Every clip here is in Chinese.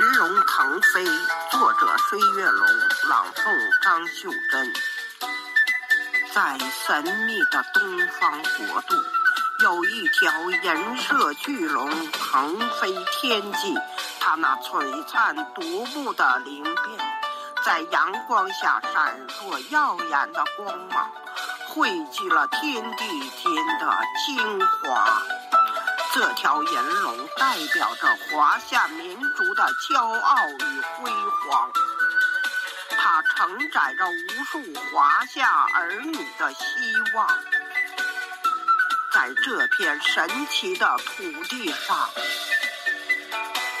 腾飞》，作者孙月龙，朗诵张秀珍。在神秘的东方国度，有一条银色巨龙腾飞天际，它那璀璨夺目的鳞片，在阳光下闪烁耀眼的光芒，汇聚了天地间的精华。这条银龙代表着华夏民族的骄傲与辉煌，它承载着无数华夏儿女的希望。在这片神奇的土地上，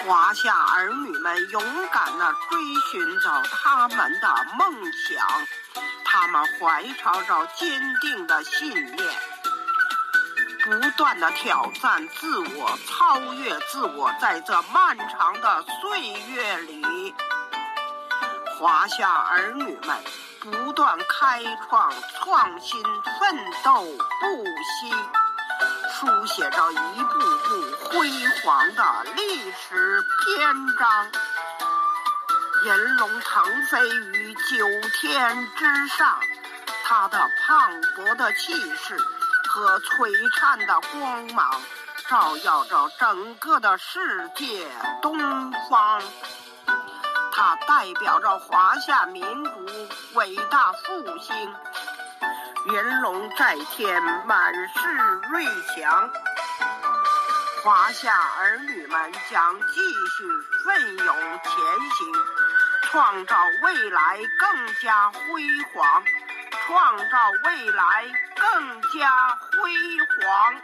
华夏儿女们勇敢地追寻着他们的梦想，他们怀揣着坚定的信念。不断的挑战自我，超越自我，在这漫长的岁月里，华夏儿女们不断开创、创新、奋斗不息，书写着一步步辉煌的历史篇章。银龙腾飞于九天之上，它的磅礴的气势。和璀璨的光芒，照耀着整个的世界东方。它代表着华夏民族伟大复兴。云龙在天，满是瑞祥。华夏儿女们将继续奋勇前行，创造未来更加辉煌。创造未来更加辉煌。